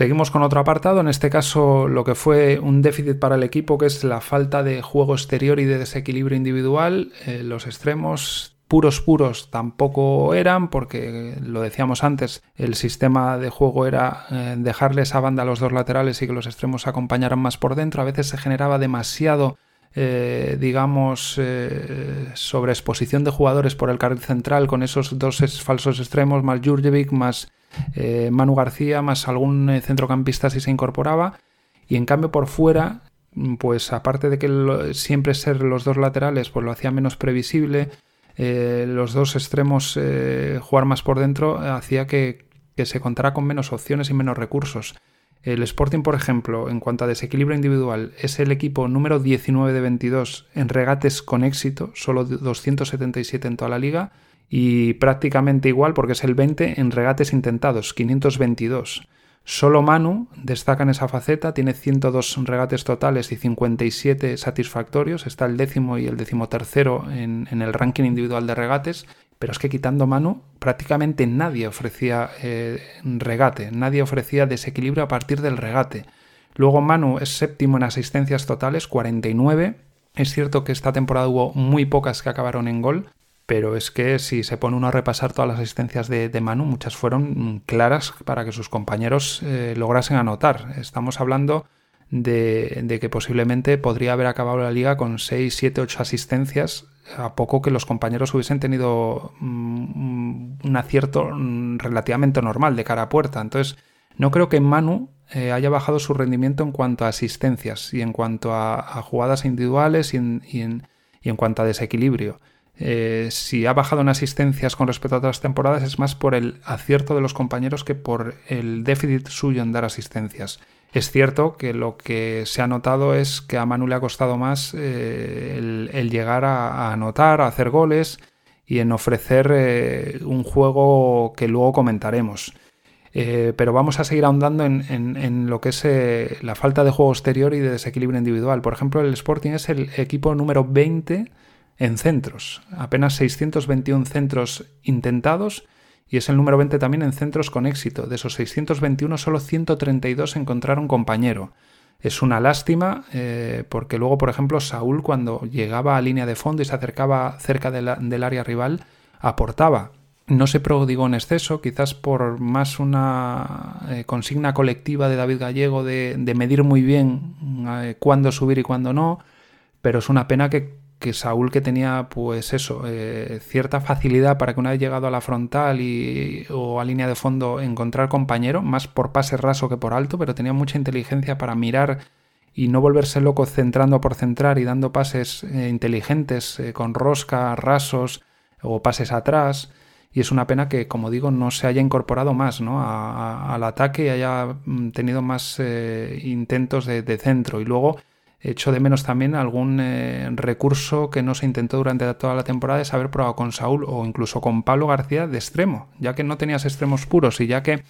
Seguimos con otro apartado, en este caso lo que fue un déficit para el equipo, que es la falta de juego exterior y de desequilibrio individual. Eh, los extremos puros puros tampoco eran, porque lo decíamos antes, el sistema de juego era eh, dejarle esa banda a los dos laterales y que los extremos acompañaran más por dentro. A veces se generaba demasiado eh, digamos, eh, sobre exposición de jugadores por el carril central con esos dos falsos extremos, más Jurjevic, más eh, Manu García, más algún centrocampista si se incorporaba. Y en cambio por fuera, pues aparte de que siempre ser los dos laterales, pues lo hacía menos previsible, los dos extremos jugar más por dentro hacía que se contara con menos opciones y menos recursos. El Sporting, por ejemplo, en cuanto a desequilibrio individual, es el equipo número 19 de 22 en regates con éxito, solo 277 en toda la liga, y prácticamente igual porque es el 20 en regates intentados, 522. Solo Manu destaca en esa faceta, tiene 102 regates totales y 57 satisfactorios, está el décimo y el decimotercero en, en el ranking individual de regates, pero es que quitando Manu, prácticamente nadie ofrecía eh, regate, nadie ofrecía desequilibrio a partir del regate. Luego Manu es séptimo en asistencias totales, 49. Es cierto que esta temporada hubo muy pocas que acabaron en gol, pero es que si se pone uno a repasar todas las asistencias de, Manu, muchas fueron claras para que sus compañeros eh, lograsen anotar. Estamos hablando de, que posiblemente podría haber acabado la liga con 6, 7, 8 asistencias a poco que los compañeros hubiesen tenido mm, un acierto mm, relativamente normal de cara a puerta. Entonces, no creo que Manu eh, haya bajado su rendimiento en cuanto a asistencias y en cuanto a, jugadas individuales y en, cuanto a desequilibrio. Eh, si ha bajado en asistencias con respecto a otras temporadas es más por el acierto de los compañeros que por el déficit suyo en dar asistencias. Es cierto que lo que se ha notado es que a Manu le ha costado más eh, el, llegar a, anotar, a hacer goles y en ofrecer eh, un juego que luego comentaremos. Eh, pero vamos a seguir ahondando en, lo que es la falta de juego exterior y de desequilibrio individual. Por ejemplo, el Sporting es el equipo número 20 en centros. Apenas 621 centros intentados y es el número 20 también en centros con éxito. De esos 621, solo 132 encontraron compañero. Es una lástima eh, porque luego, por ejemplo, Saúl cuando llegaba a línea de fondo y se acercaba cerca del área rival, aportaba. No se prodigó en exceso, quizás por más una eh, consigna colectiva de David Gallego de, medir muy bien eh, cuándo subir y cuándo no, pero es una pena que que Saúl que tenía pues eso, eh, cierta facilidad para que una vez llegado a la frontal y, o a línea de fondo encontrar compañero, más por pase raso que por alto, pero tenía mucha inteligencia para mirar y no volverse loco centrando por centrar y dando pases eh, inteligentes eh, con rosca, rasos o pases atrás. Y es una pena que, como digo, no se haya incorporado más ¿no? al ataque y haya mm, tenido más intentos de, de centro. Y luego Echo de menos también algún eh, recurso que no se intentó durante toda la temporada es haber probado con Saúl o incluso con Pablo García de extremo, ya que no tenías extremos puros y ya que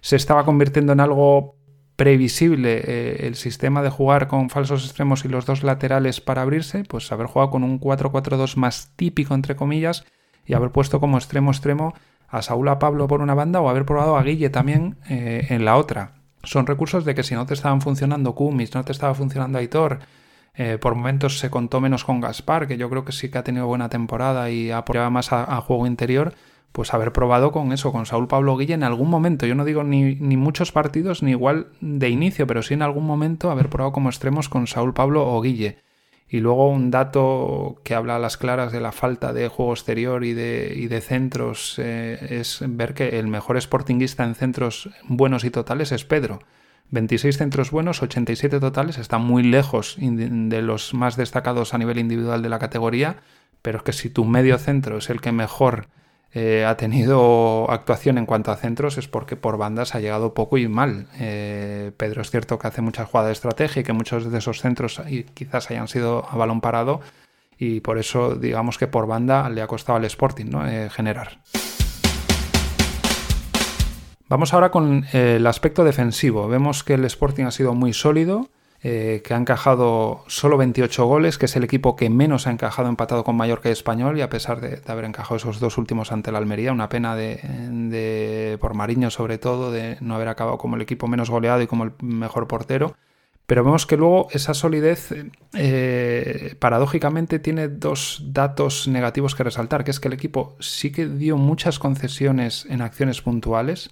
se estaba convirtiendo en algo previsible eh, el sistema de jugar con falsos extremos y los dos laterales para abrirse, pues haber jugado con un 4-4-2 más típico entre comillas y haber puesto como extremo extremo a Saúl a Pablo por una banda o haber probado a Guille también eh, en la otra son recursos de que si no te estaban funcionando Kumis, no te estaba funcionando Aitor, eh, por momentos se contó menos con Gaspar, que yo creo que sí que ha tenido buena temporada y apoyaba más a, juego interior, pues haber probado con eso, con Saúl Pablo Guille en algún momento. Yo no digo ni, ni, muchos partidos, ni igual de inicio, pero sí en algún momento haber probado como extremos con Saúl Pablo o Guille. Y luego un dato que habla a las claras de la falta de juego exterior y de, y de centros eh, es ver que el mejor sportinguista en centros buenos y totales es Pedro. 26 centros buenos, 87 totales, está muy lejos de los más destacados a nivel individual de la categoría, pero es que si tu medio centro es el que mejor eh, ha tenido actuación en cuanto a centros es porque por bandas ha llegado poco y mal. Eh, Pedro es cierto que hace muchas jugadas de estrategia y que muchos de esos centros quizás hayan sido a balón parado y por eso digamos que por banda le ha costado al Sporting ¿no? Eh, generar. Vamos ahora con el aspecto defensivo. Vemos que el Sporting ha sido muy sólido eh, que ha encajado solo 28 goles, que es el equipo que menos ha encajado empatado con Mallorca y Español, y a pesar de, haber encajado esos dos últimos ante la Almería, una pena de, por Mariño sobre todo, de no haber acabado como el equipo menos goleado y como el mejor portero. Pero vemos que luego esa solidez, eh, paradójicamente, tiene dos datos negativos que resaltar, que es que el equipo sí que dio muchas concesiones en acciones puntuales,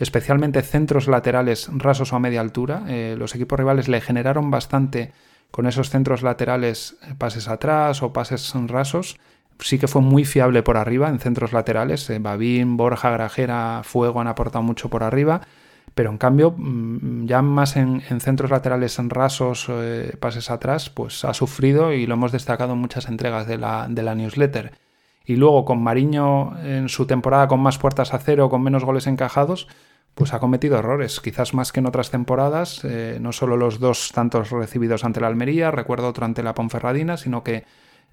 especialmente centros laterales rasos o a media altura. Eh, los equipos rivales le generaron bastante con esos centros laterales eh, pases atrás o pases rasos. Sí que fue muy fiable por arriba en centros laterales. Eh, Babín, Borja, Grajera, Fuego han aportado mucho por arriba. Pero en cambio, mm, ya más en, centros laterales en rasos, pases atrás, pues ha sufrido y lo hemos destacado en muchas entregas de la, de la newsletter. Y luego con Mariño en su temporada con más puertas a cero, con menos goles encajados, pues ha cometido errores, quizás más que en otras temporadas, eh, no solo los dos tantos recibidos ante la Almería, recuerdo otro ante la Ponferradina, sino que,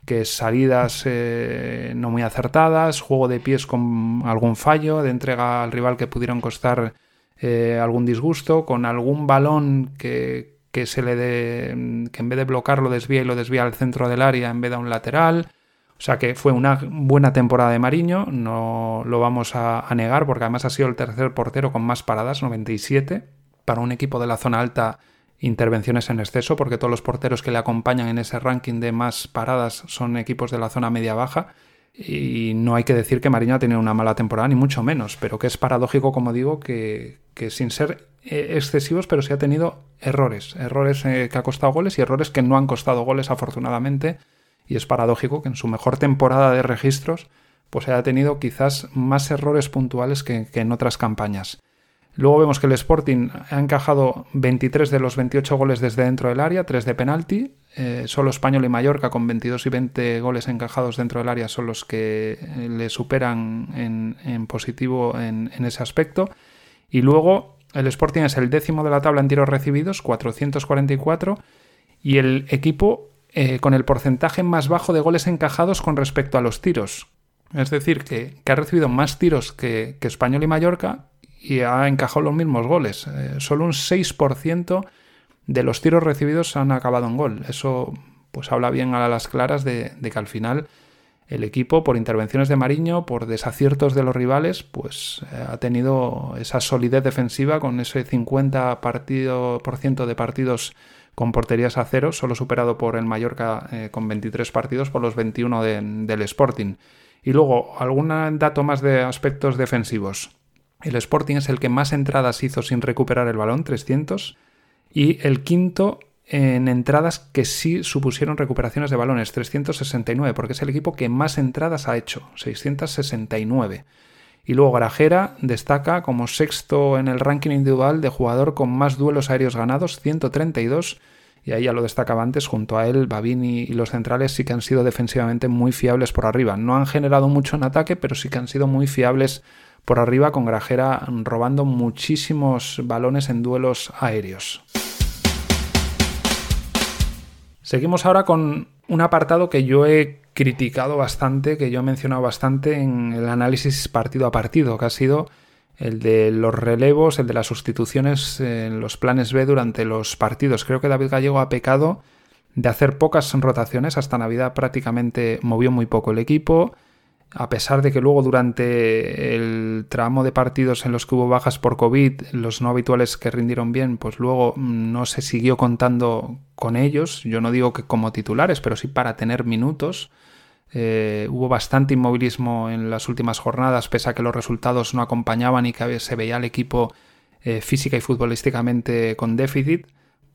que salidas eh, no muy acertadas, juego de pies con algún fallo, de entrega al rival que pudieron costar eh, algún disgusto, con algún balón que, que se le de, que en vez de bloquearlo desvía y lo desvía al centro del área en vez de a un lateral. O sea que fue una buena temporada de Mariño, no lo vamos a, negar, porque además ha sido el tercer portero con más paradas, 97, para un equipo de la zona alta intervenciones en exceso, porque todos los porteros que le acompañan en ese ranking de más paradas son equipos de la zona media-baja. Y no hay que decir que Mariño ha tenido una mala temporada, ni mucho menos, pero que es paradójico, como digo, que, sin ser eh, excesivos, pero sí ha tenido errores, errores eh, que ha costado goles y errores que no han costado goles, afortunadamente y es paradójico que en su mejor temporada de registros pues haya tenido quizás más errores puntuales que, en otras campañas. Luego vemos que el Sporting ha encajado 23 de los 28 goles desde dentro del área, 3 de penalti. Eh, solo Español y Mallorca con 22 y 20 goles encajados dentro del área son los que eh, le superan en, positivo en, en, ese aspecto. Y luego el Sporting es el décimo de la tabla en tiros recibidos, 444. Y el equipo eh, con el porcentaje más bajo de goles encajados con respecto a los tiros. Es decir, que, ha recibido más tiros que, Español y Mallorca y ha encajado los mismos goles. Eh, solo un 6% de los tiros recibidos han acabado en gol. Eso pues habla bien a las claras de, que al final el equipo, por intervenciones de Mariño, por desaciertos de los rivales, pues eh, ha tenido esa solidez defensiva con ese 50% de partidos con porterías a cero, solo superado por el Mallorca eh, con 23 partidos por los 21 del Sporting. Y luego, algún dato más de aspectos defensivos. El Sporting es el que más entradas hizo sin recuperar el balón, 300, y el quinto en entradas que sí supusieron recuperaciones de balones, 369, porque es el equipo que más entradas ha hecho, 669. Y luego Grajera destaca como sexto en el ranking individual de jugador con más duelos aéreos ganados, 132. Y ahí ya lo destacaba antes, junto a él, Babini y los centrales sí que han sido defensivamente muy fiables por arriba. No han generado mucho en ataque, pero sí que han sido muy fiables por arriba, con Grajera robando muchísimos balones en duelos aéreos. Seguimos ahora con un apartado que yo he criticado bastante, que yo he mencionado bastante en el análisis partido a partido, que ha sido el de los relevos, el de las sustituciones en los planes B durante los partidos. Creo que David Gallego ha pecado de hacer pocas rotaciones, hasta Navidad prácticamente movió muy poco el equipo, a pesar de que luego durante el tramo de partidos en los que hubo bajas por COVID, los no habituales que rindieron bien, pues luego no se siguió contando con ellos, yo no digo que como titulares, pero sí para tener minutos. Eh, hubo bastante inmovilismo en las últimas jornadas, pese a que los resultados no acompañaban y que se veía el equipo eh, física y futbolísticamente con déficit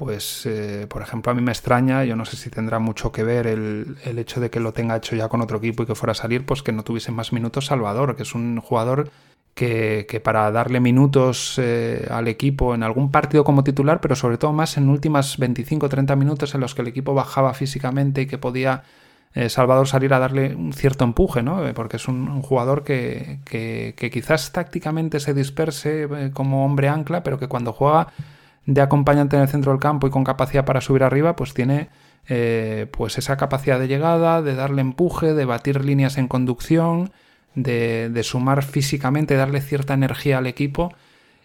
pues eh, por ejemplo a mí me extraña, yo no sé si tendrá mucho que ver el, hecho de que lo tenga hecho ya con otro equipo y que fuera a salir, pues que no tuviese más minutos Salvador, que es un jugador que, para darle minutos eh, al equipo en algún partido como titular, pero sobre todo más en últimas 25-30 minutos en los que el equipo bajaba físicamente y que podía eh, Salvador salir a darle un cierto empuje, ¿no? Porque es un, jugador que, que, quizás tácticamente se disperse como hombre ancla, pero que cuando juega de acompañante en el centro del campo y con capacidad para subir arriba, pues tiene eh, pues esa capacidad de llegada, de darle empuje, de batir líneas en conducción, de, sumar físicamente, darle cierta energía al equipo.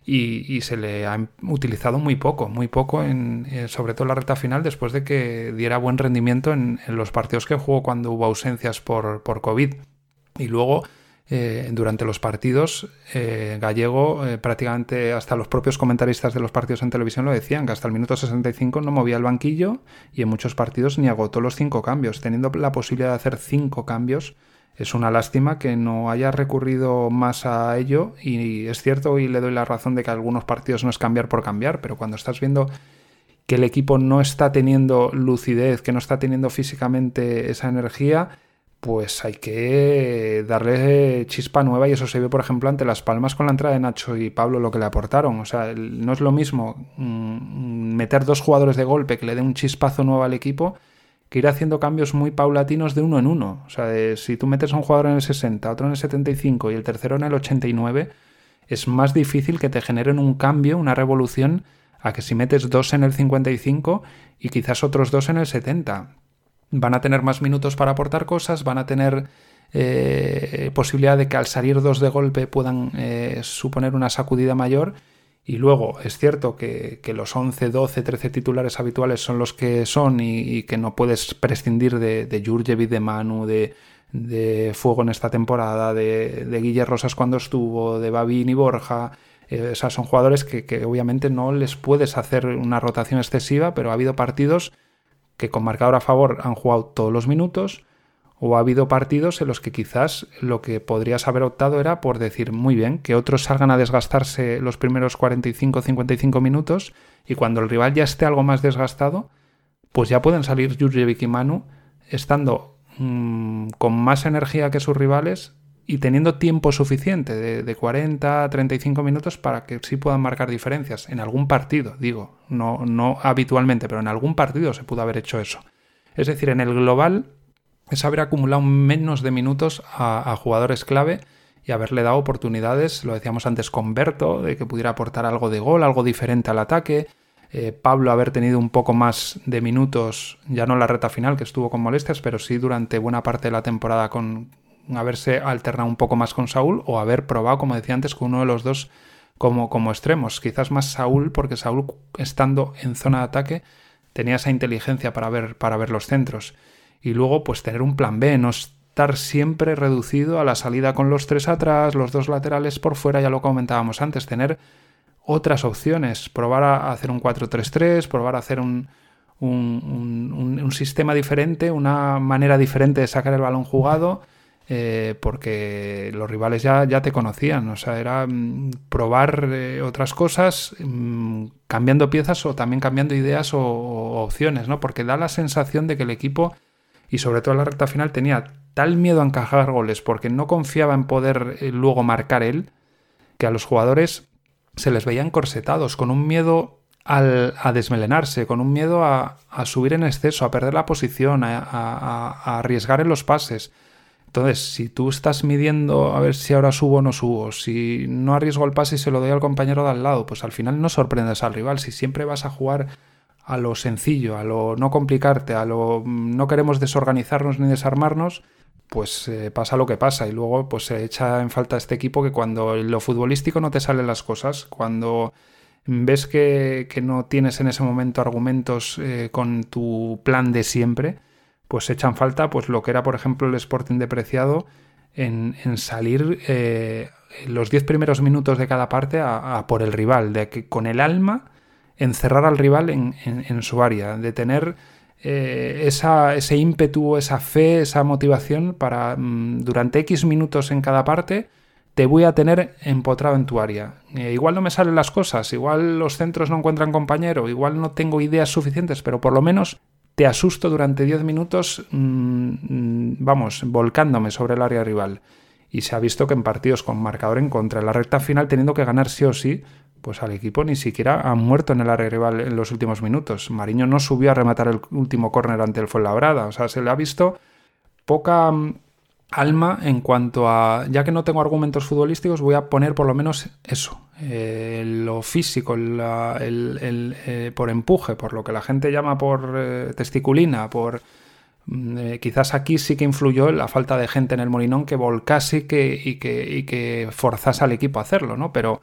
y, se le ha utilizado muy poco, muy poco, en, eh, sobre todo en la recta final, después de que diera buen rendimiento en, los partidos que jugó cuando hubo ausencias por, por COVID. Y luego, eh, durante los partidos, eh, Gallego, prácticamente hasta los propios comentaristas de los partidos en televisión lo decían, que hasta el minuto 65 no movía el banquillo y en muchos partidos ni agotó los cinco cambios, teniendo la posibilidad de hacer cinco cambios es una lástima que no haya recurrido más a ello y es cierto y le doy la razón de que algunos partidos no es cambiar por cambiar, pero cuando estás viendo que el equipo no está teniendo lucidez, que no está teniendo físicamente esa energía, pues hay que darle chispa nueva y eso se ve, por ejemplo, ante Las Palmas con la entrada de Nacho y Pablo, lo que le aportaron. O sea, no es lo mismo mm, meter dos jugadores de golpe que le den un chispazo nuevo al equipo que ir haciendo cambios muy paulatinos de uno en uno. O sea, si tú metes a un jugador en el 60, otro en el 75 y el tercero en el 89, es más difícil que te generen un cambio, una revolución, a que si metes dos en el 55 y quizás otros dos en el 70. Van a tener más minutos para aportar cosas, van a tener eh, posibilidad de que al salir dos de golpe puedan eh, suponer una sacudida mayor y luego es cierto que, los 11, 12, 13 titulares habituales son los que son y, que no puedes prescindir de, de Jurjevic, de Manu, de, Fuego en esta temporada, de, de Rosas cuando estuvo, de Babín y Borja. Eh, son jugadores que, obviamente no les puedes hacer una rotación excesiva, pero ha habido partidos que con marcador a favor han jugado todos los minutos o ha habido partidos en los que quizás lo que podrías haber optado era por decir, muy bien, que otros salgan a desgastarse los primeros 45-55 minutos y cuando el rival ya esté algo más desgastado, pues ya pueden salir Jurjevic y Manu estando mm, con más energía que sus rivales y teniendo tiempo suficiente de, de 40 35 minutos para que sí puedan marcar diferencias. En algún partido, digo, no, no habitualmente, pero en algún partido se pudo haber hecho eso. Es decir, en el global es haber acumulado menos de minutos a, jugadores clave y haberle dado oportunidades, lo decíamos antes con Berto, de que pudiera aportar algo de gol, algo diferente al ataque. Eh, Pablo haber tenido un poco más de minutos, ya no en la reta final que estuvo con molestias, pero sí durante buena parte de la temporada con haberse alternado un poco más con Saúl o haber probado, como decía antes, con uno de los dos como, como extremos. Quizás más Saúl, porque Saúl estando en zona de ataque tenía esa inteligencia para ver, para ver los centros y luego pues tener un plan B, no estar siempre reducido a la salida con los tres atrás, los dos laterales por fuera, ya lo comentábamos antes, tener otras opciones, probar a hacer un 4-3-3, probar a hacer un, un, un, sistema diferente, una manera diferente de sacar el balón jugado, eh, porque los rivales ya, ya te conocían, o sea, era mm, probar eh, otras cosas, mm, cambiando piezas o también cambiando ideas o, opciones, ¿no? Porque da la sensación de que el equipo y sobre todo en la recta final tenía tal miedo a encajar goles porque no confiaba en poder eh, luego marcar él, que a los jugadores se les veía encorsetados, con un miedo a desmelenarse, con un miedo a, subir en exceso, a perder la posición, a, arriesgar en los pases. Entonces, si tú estás midiendo a ver si ahora subo o no subo, si no arriesgo el pase y se lo doy al compañero de al lado, pues al final no sorprendes al rival. Si siempre vas a jugar a lo sencillo, a lo no complicarte, a lo mm, no queremos desorganizarnos ni desarmarnos, pues eh, pasa lo que pasa y luego pues se echa en falta este equipo que cuando en lo futbolístico no te salen las cosas, cuando ves que, no tienes en ese momento argumentos eh, con tu plan de siempre, pues echan falta pues lo que era por ejemplo el Sporting depreciado en, salir eh, los 10 primeros minutos de cada parte a, a por el rival, de que con el alma encerrar al rival en, su área, de tener eh, esa, ese ímpetu, esa fe, esa motivación para mm, durante X minutos en cada parte te voy a tener empotrado en tu área. Eh, igual no me salen las cosas, igual los centros no encuentran compañero, igual no tengo ideas suficientes, pero por lo menos te asusto durante 10 minutos, mm, vamos, volcándome sobre el área rival. Y se ha visto que en partidos con marcador en contra, en la recta final teniendo que ganar sí o sí, pues al equipo ni siquiera ha muerto en el área rival en los últimos minutos. Mariño no subió a rematar el último córner ante el Fuenlabrada. O sea, se le ha visto poca mm, alma en cuanto a, ya que no tengo argumentos futbolísticos, voy a poner por lo menos eso, eh, lo físico, el, eh, por empuje, por lo que la gente llama por eh, testiculina, por... Mm, quizás aquí sí que influyó la falta de gente en el Molinón que volcase que, y, que, y que forzase al equipo a hacerlo, ¿no? Pero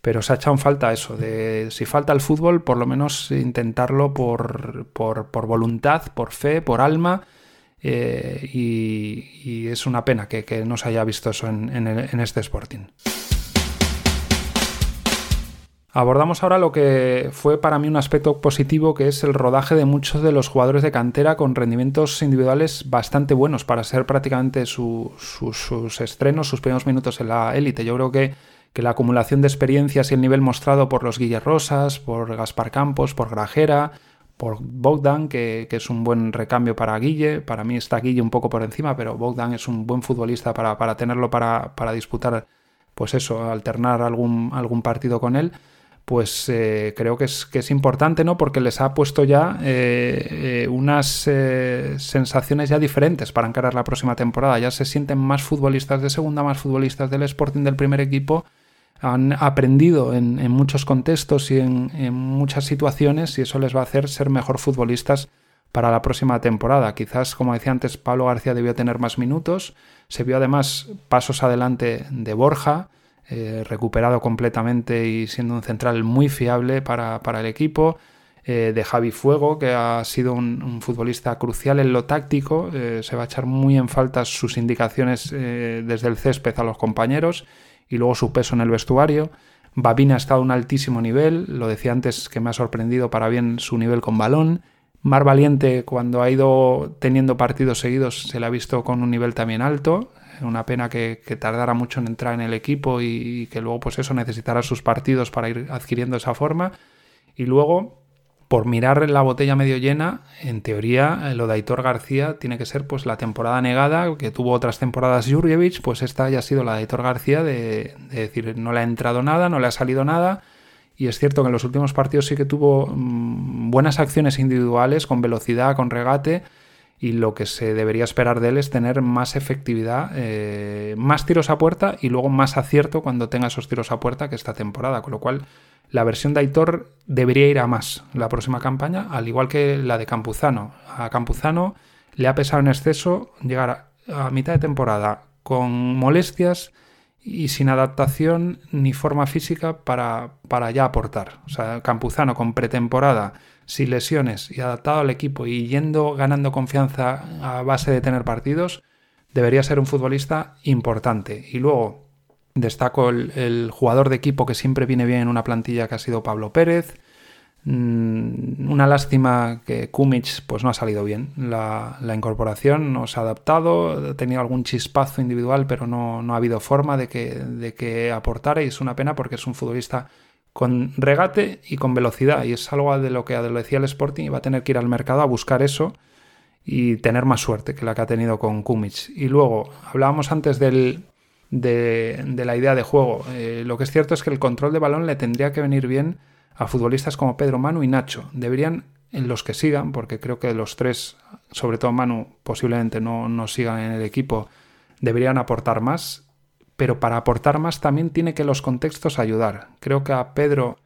pero se ha echado en falta eso, de si falta el fútbol, por lo menos intentarlo por, por, voluntad, por fe, por alma, eh, y, es una pena que, no se haya visto eso en, este Sporting. Abordamos ahora lo que fue para mí un aspecto positivo, que es el rodaje de muchos de los jugadores de cantera con rendimientos individuales bastante buenos para ser prácticamente sus estrenos, sus primeros minutos en la élite. Yo creo que, que, la acumulación de experiencias y el nivel mostrado por los Guille Rosas, por Gaspar Campos, por Grajera, por Bogdan, que, es un buen recambio para Guille. Para mí está Guille un poco por encima, pero Bogdan es un buen futbolista para, para tenerlo para, para disputar, pues eso, alternar algún, algún partido con él pues eh, creo que es, que es importante, ¿no? Porque les ha puesto ya eh, eh, unas sensaciones ya diferentes para encarar la próxima temporada. Ya se sienten más futbolistas de segunda, más futbolistas del Sporting del primer equipo. Han aprendido en, muchos contextos y en, muchas situaciones y eso les va a hacer ser mejor futbolistas para la próxima temporada. Quizás, como decía antes, Pablo García debió tener más minutos. Se vio además pasos adelante de Borja. Eh, recuperado completamente y siendo un central muy fiable para, el equipo. Eh, de Javi Fuego, que ha sido un, futbolista crucial en lo táctico, eh, se va a echar muy en falta sus indicaciones desde el césped a los compañeros y luego su peso en el vestuario. Babina ha estado a un altísimo nivel, lo decía antes que me ha sorprendido para bien su nivel con balón. Mar Valiente, cuando ha ido teniendo partidos seguidos, se le ha visto con un nivel también alto una pena que, tardara mucho en entrar en el equipo y, que luego pues eso necesitara sus partidos para ir adquiriendo esa forma. Y luego, por mirar la botella medio llena, en teoría lo de Aitor García tiene que ser pues la temporada negada, que tuvo otras temporadas Jurjevic, pues esta haya sido la de Aitor García de, decir no le ha entrado nada, no le ha salido nada. Y es cierto que en los últimos partidos sí que tuvo mm, buenas acciones individuales, con velocidad, con regate, y lo que se debería esperar de él es tener más efectividad, eh, más tiros a puerta y luego más acierto cuando tenga esos tiros a puerta que esta temporada, con lo cual la versión de Aitor debería ir a más la próxima campaña, al igual que la de Campuzano. A Campuzano le ha pesado en exceso llegar a, mitad de temporada con molestias y sin adaptación ni forma física para, para ya aportar. O sea, Campuzano con pretemporada sin lesiones y adaptado al equipo y yendo ganando confianza a base de tener partidos, debería ser un futbolista importante. Y luego destaco el, jugador de equipo que siempre viene bien en una plantilla que ha sido Pablo Pérez. Mm, una lástima que Kumic pues no ha salido bien. La, incorporación no se ha adaptado, ha tenido algún chispazo individual, pero no, no ha habido forma de que, de que aportara y es una pena porque es un futbolista con regate y con velocidad. Y es algo de lo que decía el Sporting y va a tener que ir al mercado a buscar eso y tener más suerte que la que ha tenido con Kumic. Y luego, hablábamos antes del, de, la idea de juego. Eh, lo que es cierto es que el control de balón le tendría que venir bien a futbolistas como Pedro Manu y Nacho. Deberían, en los que sigan, porque creo que los tres, sobre todo Manu, posiblemente no, no sigan en el equipo, deberían aportar más pero para aportar más también tiene que los contextos ayudar. Creo que a Pedro,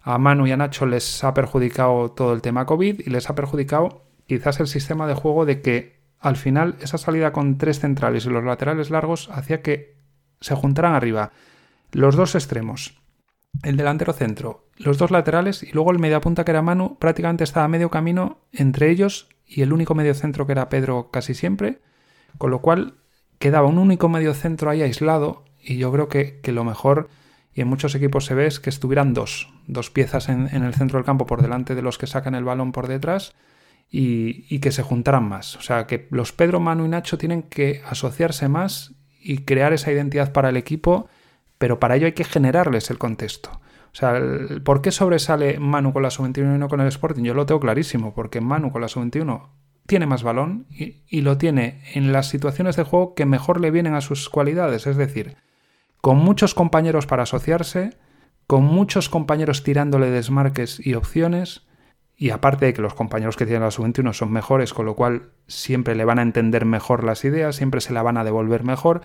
a Manu y a Nacho les ha perjudicado todo el tema COVID y les ha perjudicado quizás el sistema de juego de que al final esa salida con tres centrales y los laterales largos hacía que se juntaran arriba los dos extremos, el delantero centro, los dos laterales y luego el mediapunta que era Manu prácticamente estaba a medio camino entre ellos y el único medio centro que era Pedro casi siempre, con lo cual quedaba un único medio centro ahí aislado y yo creo que, lo mejor, y en muchos equipos se ve, es que estuvieran dos, dos piezas en, el centro del campo por delante de los que sacan el balón por detrás y, que se juntaran más. O sea, que los Pedro, Manu y Nacho tienen que asociarse más y crear esa identidad para el equipo, pero para ello hay que generarles el contexto. O sea, ¿por qué sobresale Manu con la sub-21 y no con el Sporting? Yo lo tengo clarísimo, porque Manu con la sub-21 tiene más balón y, lo tiene en las situaciones de juego que mejor le vienen a sus cualidades, es decir, con muchos compañeros para asociarse, con muchos compañeros tirándole desmarques y opciones, y aparte de que los compañeros que tienen la sub-21 son mejores, con lo cual siempre le van a entender mejor las ideas, siempre se la van a devolver mejor,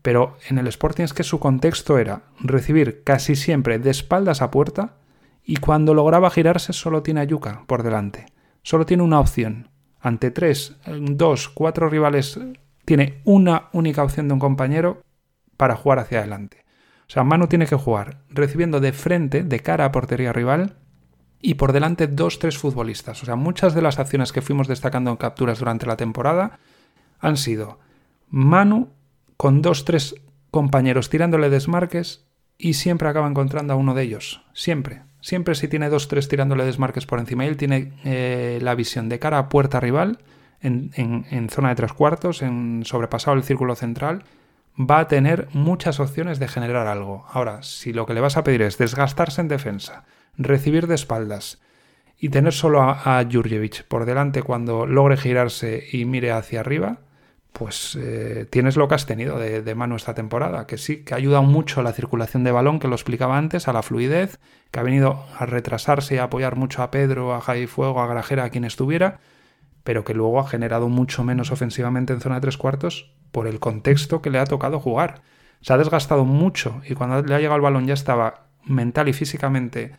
pero en el Sporting es que su contexto era recibir casi siempre de espaldas a puerta y cuando lograba girarse solo tiene a Yuka por delante, solo tiene una opción, ante tres, dos, cuatro rivales, tiene una única opción de un compañero para jugar hacia adelante. O sea, Manu tiene que jugar recibiendo de frente, de cara a portería rival, y por delante dos, tres futbolistas. O sea, muchas de las acciones que fuimos destacando en capturas durante la temporada han sido Manu con dos, tres compañeros tirándole desmarques y siempre acaba encontrando a uno de ellos. Siempre. Siempre si tiene dos, tres tirándole desmarques por encima él tiene eh, la visión de cara a puerta rival, en, en zona de tres cuartos, en sobrepasado el círculo central, va a tener muchas opciones de generar algo. Ahora, si lo que le vas a pedir es desgastarse en defensa, recibir de espaldas y tener solo a, a Jurjevic por delante cuando logre girarse y mire hacia arriba, pues eh, tienes lo que has tenido de, mano esta temporada, que sí, que ha ayudado mucho a la circulación de balón, que lo explicaba antes, a la fluidez, que ha venido a retrasarse y a apoyar mucho a Pedro, a Jai Fuego, a Grajera, a quien estuviera, pero que luego ha generado mucho menos ofensivamente en zona de tres cuartos por el contexto que le ha tocado jugar. Se ha desgastado mucho y cuando le ha llegado el balón ya estaba mental y físicamente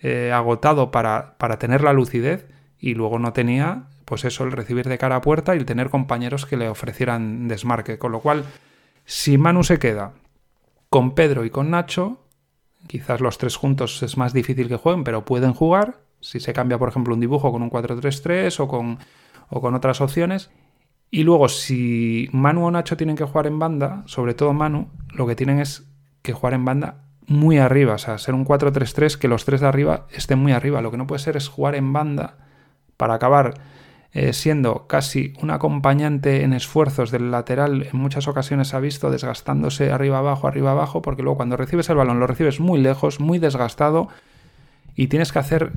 eh, agotado para, para tener la lucidez y luego no tenía, pues eso, el recibir de cara a puerta y el tener compañeros que le ofrecieran desmarque. Con lo cual, si Manu se queda con Pedro y con Nacho, quizás los tres juntos es más difícil que jueguen, pero pueden jugar. Si se cambia, por ejemplo, un dibujo con un 4-3-3 o con, o con otras opciones. Y luego, si Manu o Nacho tienen que jugar en banda, sobre todo Manu, lo que tienen es que jugar en banda muy arriba, o sea, ser un 4-3-3 que los tres de arriba estén muy arriba. Lo que no puede ser es jugar en banda para acabar eh, siendo casi un acompañante en esfuerzos del lateral, en muchas ocasiones ha visto desgastándose arriba abajo, arriba abajo, porque luego cuando recibes el balón lo recibes muy lejos, muy desgastado y tienes que hacer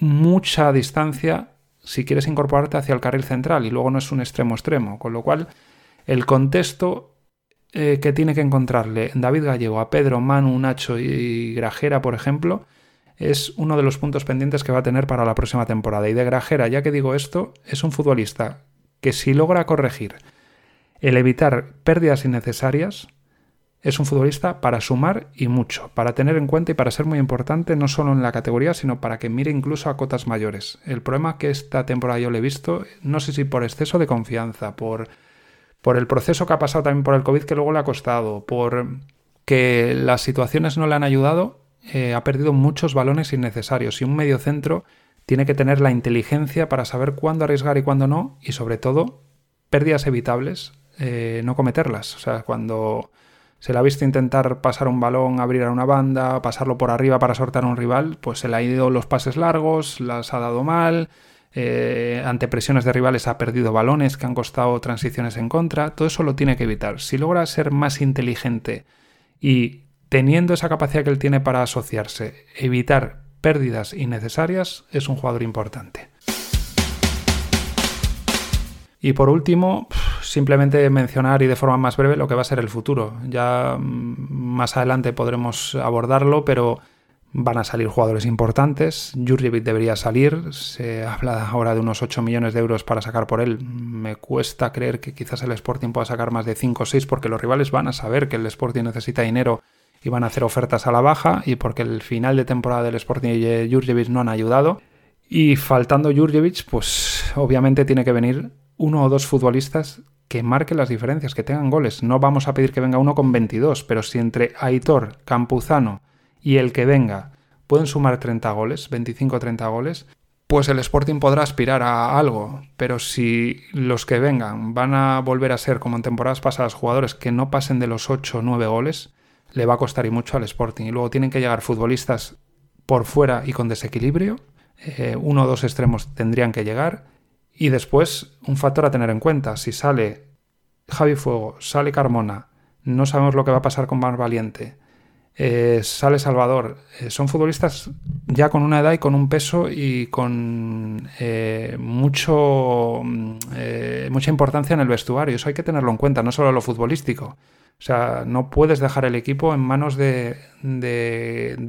mucha distancia si quieres incorporarte hacia el carril central y luego no es un extremo extremo, con lo cual el contexto eh, que tiene que encontrarle David Gallego a Pedro, Manu, Nacho y Grajera, por ejemplo, es uno de los puntos pendientes que va a tener para la próxima temporada. Y de Grajera, ya que digo esto, es un futbolista que si logra corregir el evitar pérdidas innecesarias, es un futbolista para sumar y mucho, para tener en cuenta y para ser muy importante no solo en la categoría, sino para que mire incluso a cotas mayores. El problema que esta temporada yo le he visto, no sé si por exceso de confianza, por, por el proceso que ha pasado también por el COVID que luego le ha costado, por que las situaciones no le han ayudado, eh, ha perdido muchos balones innecesarios y un medio centro tiene que tener la inteligencia para saber cuándo arriesgar y cuándo no y sobre todo pérdidas evitables, eh, no cometerlas. O sea, cuando se le ha visto intentar pasar un balón, abrir a una banda, pasarlo por arriba para sortar a un rival, pues se le ha ido los pases largos, las ha dado mal, eh, ante presiones de rivales ha perdido balones que han costado transiciones en contra, todo eso lo tiene que evitar. Si logra ser más inteligente y teniendo esa capacidad que él tiene para asociarse, evitar pérdidas innecesarias, es un jugador importante. Y por último, simplemente mencionar y de forma más breve lo que va a ser el futuro. Ya mm, más adelante podremos abordarlo, pero van a salir jugadores importantes. Jurjevic debería salir. Se habla ahora de unos 8 millones de euros para sacar por él. Me cuesta creer que quizás el Sporting pueda sacar más de 5 o 6 porque los rivales van a saber que el Sporting necesita dinero y van a hacer ofertas a la baja y porque el final de temporada del Sporting y Jurjevic no han ayudado. Y faltando Jurjevic, pues obviamente tiene que venir uno o dos futbolistas que marquen las diferencias, que tengan goles. No vamos a pedir que venga uno con 22, pero si entre Aitor, Campuzano y el que venga pueden sumar 30 goles, 25-30 goles, pues el Sporting podrá aspirar a algo. Pero si los que vengan van a volver a ser, como en temporadas pasadas, jugadores que no pasen de los 8 o 9 goles, le va a costar y mucho al Sporting. Y luego tienen que llegar futbolistas por fuera y con desequilibrio. Eh, uno o dos extremos tendrían que llegar. Y después, un factor a tener en cuenta. Si sale Javi Fuego, sale Carmona, no sabemos lo que va a pasar con Mar Valiente. Eh, sale Salvador. Eh, son futbolistas ya con una edad y con un peso y con mucho, mucha importancia en el vestuario. Eso hay que tenerlo en cuenta, no solo lo futbolístico. O sea, no puedes dejar el equipo en manos de,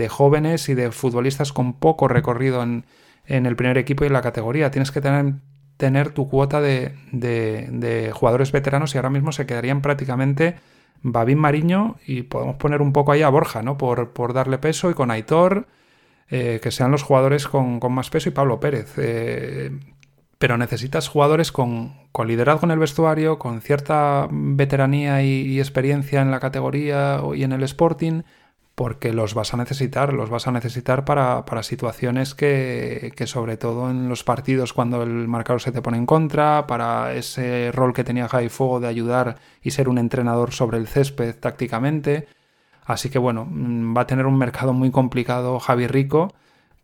jóvenes y de futbolistas con poco recorrido en, el primer equipo y en la categoría. Tienes que tener, tener tu cuota de, jugadores veteranos y ahora mismo se quedarían prácticamente Babín Mariño y podemos poner un poco ahí a Borja, ¿no? Por, darle peso y con Aitor, eh, que sean los jugadores con, más peso y Pablo Pérez. Eh, pero necesitas jugadores con, liderazgo en el vestuario, con cierta veteranía y, experiencia en la categoría y en el Sporting, porque los vas a necesitar, los vas a necesitar para, situaciones que, que, sobre todo en los partidos cuando el marcador se te pone en contra, para ese rol que tenía Javi Fuego de ayudar y ser un entrenador sobre el césped tácticamente. Así que bueno, mm, va a tener un mercado muy complicado Javi Rico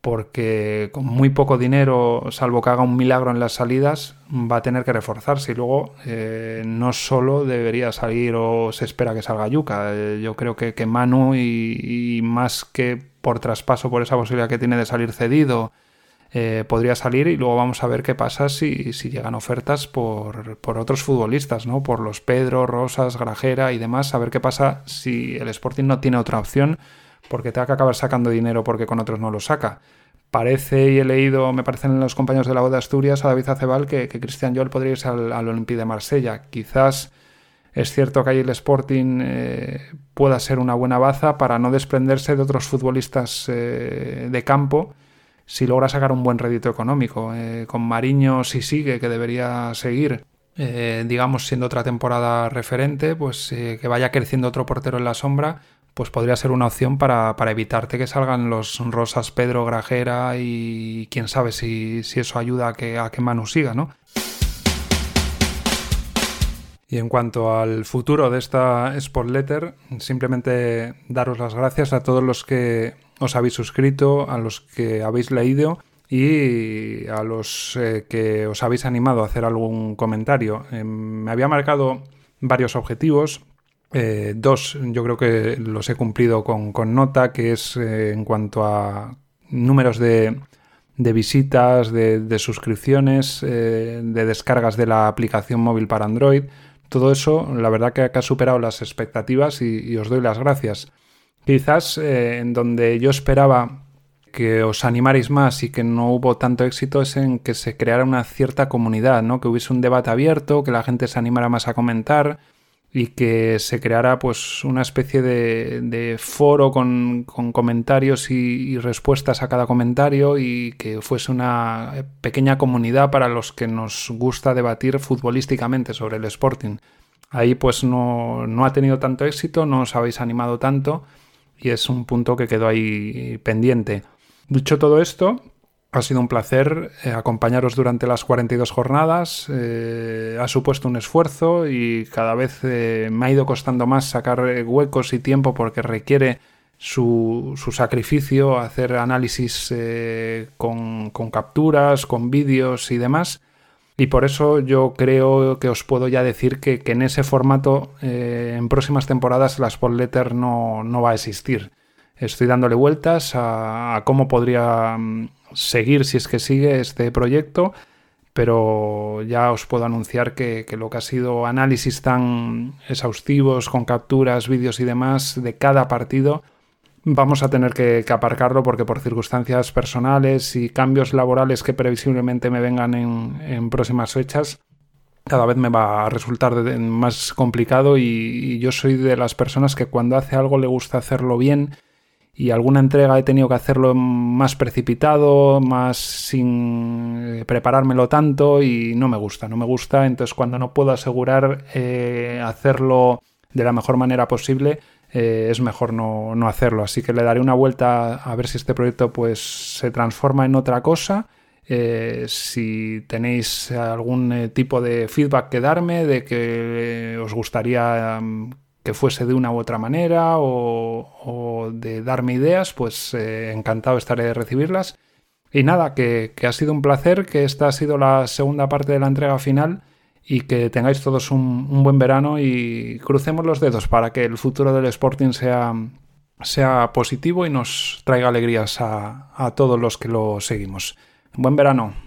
porque con muy poco dinero, salvo que haga un milagro en las salidas, va a tener que reforzarse. Y luego eh, no solo debería salir o se espera que salga Yuca. Eh, yo creo que, que Manu y, más que por traspaso, por esa posibilidad que tiene de salir cedido, eh, podría salir y luego vamos a ver qué pasa si, si llegan ofertas por, por, otros futbolistas, ¿no? Por los Pedro, Rosas, Grajera y demás, a ver qué pasa si el Sporting no tiene otra opción porque tenga que acabar sacando dinero porque con otros no lo saca. Parece, y he leído, me parecen los compañeros de la voz de Asturias, a David Acebal, que, Cristian Joel podría irse al, al Olympique de Marsella. Quizás es cierto que ahí el Sporting eh, pueda ser una buena baza para no desprenderse de otros futbolistas eh, de campo si logra sacar un buen rédito económico. Eh, con Mariño, si sigue, que debería seguir, digamos, siendo otra temporada referente, pues que vaya creciendo otro portero en la sombra, pues podría ser una opción para, evitarte que salgan los Rosas Pedro Grajera y quién sabe si, eso ayuda a que, a que Manu siga, ¿no? Y en cuanto al futuro de esta Sport Letter, simplemente daros las gracias a todos los que os habéis suscrito, a los que habéis leído y a los eh, que os habéis animado a hacer algún comentario. Eh, me había marcado varios objetivos, eh, dos, yo creo que los he cumplido con, nota, que es eh, en cuanto a números de, visitas, de, suscripciones, eh, de descargas de la aplicación móvil para Android. Todo eso, la verdad que ha superado las expectativas y, os doy las gracias. Quizás en donde yo esperaba que os animarais más y que no hubo tanto éxito es en que se creara una cierta comunidad, ¿no? Que hubiese un debate abierto, que la gente se animara más a comentar, y que se creara pues una especie de, foro con, comentarios y, respuestas a cada comentario y que fuese una pequeña comunidad para los que nos gusta debatir futbolísticamente sobre el Sporting. Ahí pues no, no ha tenido tanto éxito, no os habéis animado tanto y es un punto que quedó ahí pendiente. Dicho todo esto, ha sido un placer eh, acompañaros durante las 42 jornadas. Eh, ha supuesto un esfuerzo y cada vez eh, me ha ido costando más sacar huecos y tiempo porque requiere su, sacrificio, hacer análisis con, capturas, con vídeos y demás. Y por eso yo creo que os puedo ya decir que, en ese formato en próximas temporadas la Sport Letter no va a existir. Estoy dándole vueltas a, cómo podría mm, seguir si es que sigue este proyecto, pero ya os puedo anunciar que, lo que ha sido análisis tan exhaustivos con capturas, vídeos y demás de cada partido, vamos a tener que, aparcarlo porque por circunstancias personales y cambios laborales que previsiblemente me vengan en, próximas fechas, cada vez me va a resultar más complicado y, yo soy de las personas que cuando hace algo le gusta hacerlo bien y alguna entrega he tenido que hacerlo más precipitado, más sin eh, preparármelo tanto y no me gusta, no me gusta. Entonces cuando no puedo asegurar eh, hacerlo de la mejor manera posible, eh, es mejor no, hacerlo. Así que le daré una vuelta a ver si este proyecto pues se transforma en otra cosa. si tenéis algún tipo de feedback que darme, de que os gustaría mm, que fuese de una u otra manera o, de darme ideas, pues eh, encantado estaré de recibirlas. Y nada, que, ha sido un placer, que esta ha sido la segunda parte de la entrega final y que tengáis todos un, buen verano y crucemos los dedos para que el futuro del Sporting sea, sea positivo y nos traiga alegrías a, a todos los que lo seguimos. Buen verano.